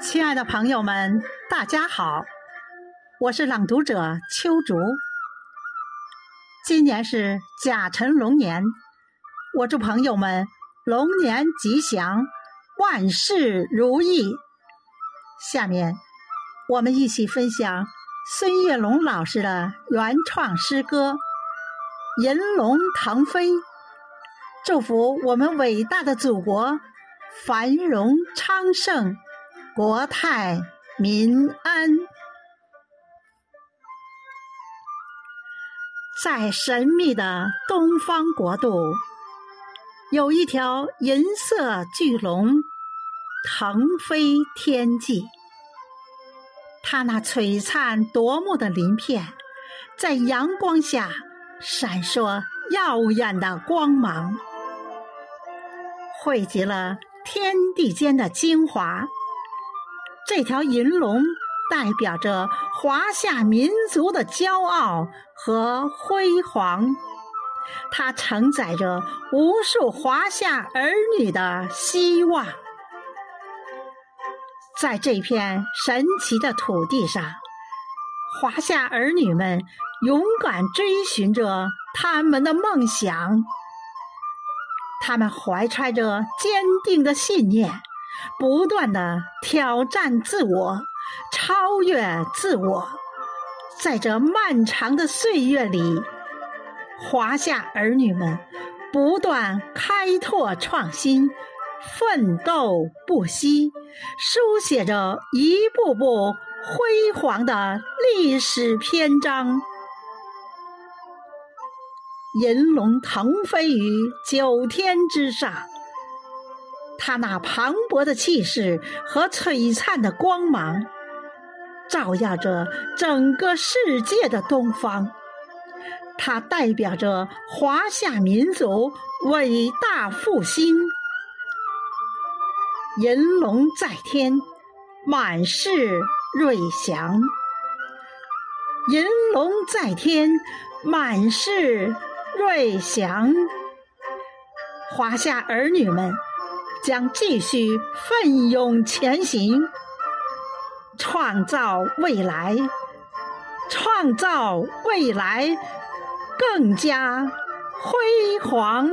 亲爱的朋友们，大家好，我是朗读者秋竹。今年是甲辰龙年，我祝朋友们龙年吉祥，万事如意。下面我们一起分享孙月龙老师的原创诗歌《银龙腾飞》，祝福我们伟大的祖国繁荣昌盛。国泰民安，在神秘的东方国度，有一条银色巨龙腾飞天际。它那璀璨夺目的鳞片，在阳光下闪烁耀眼的光芒，汇集了天地间的精华。这条银龙代表着华夏民族的骄傲和辉煌，它承载着无数华夏儿女的希望。在这片神奇的土地上，华夏儿女们勇敢追寻着他们的梦想，他们怀揣着坚定的信念。不断的挑战自我，超越自我，在这漫长的岁月里，华夏儿女们不断开拓创新，奋斗不息，书写着一步步辉煌的历史篇章。银龙腾飞于九天之上。他那磅礴的气势和璀璨的光芒，照耀着整个世界的东方。它代表着华夏民族伟大复兴。银龙在天，满是瑞祥。银龙在天，满是瑞祥。华夏儿女们。将继续奋勇前行，创造未来，创造未来更加辉煌。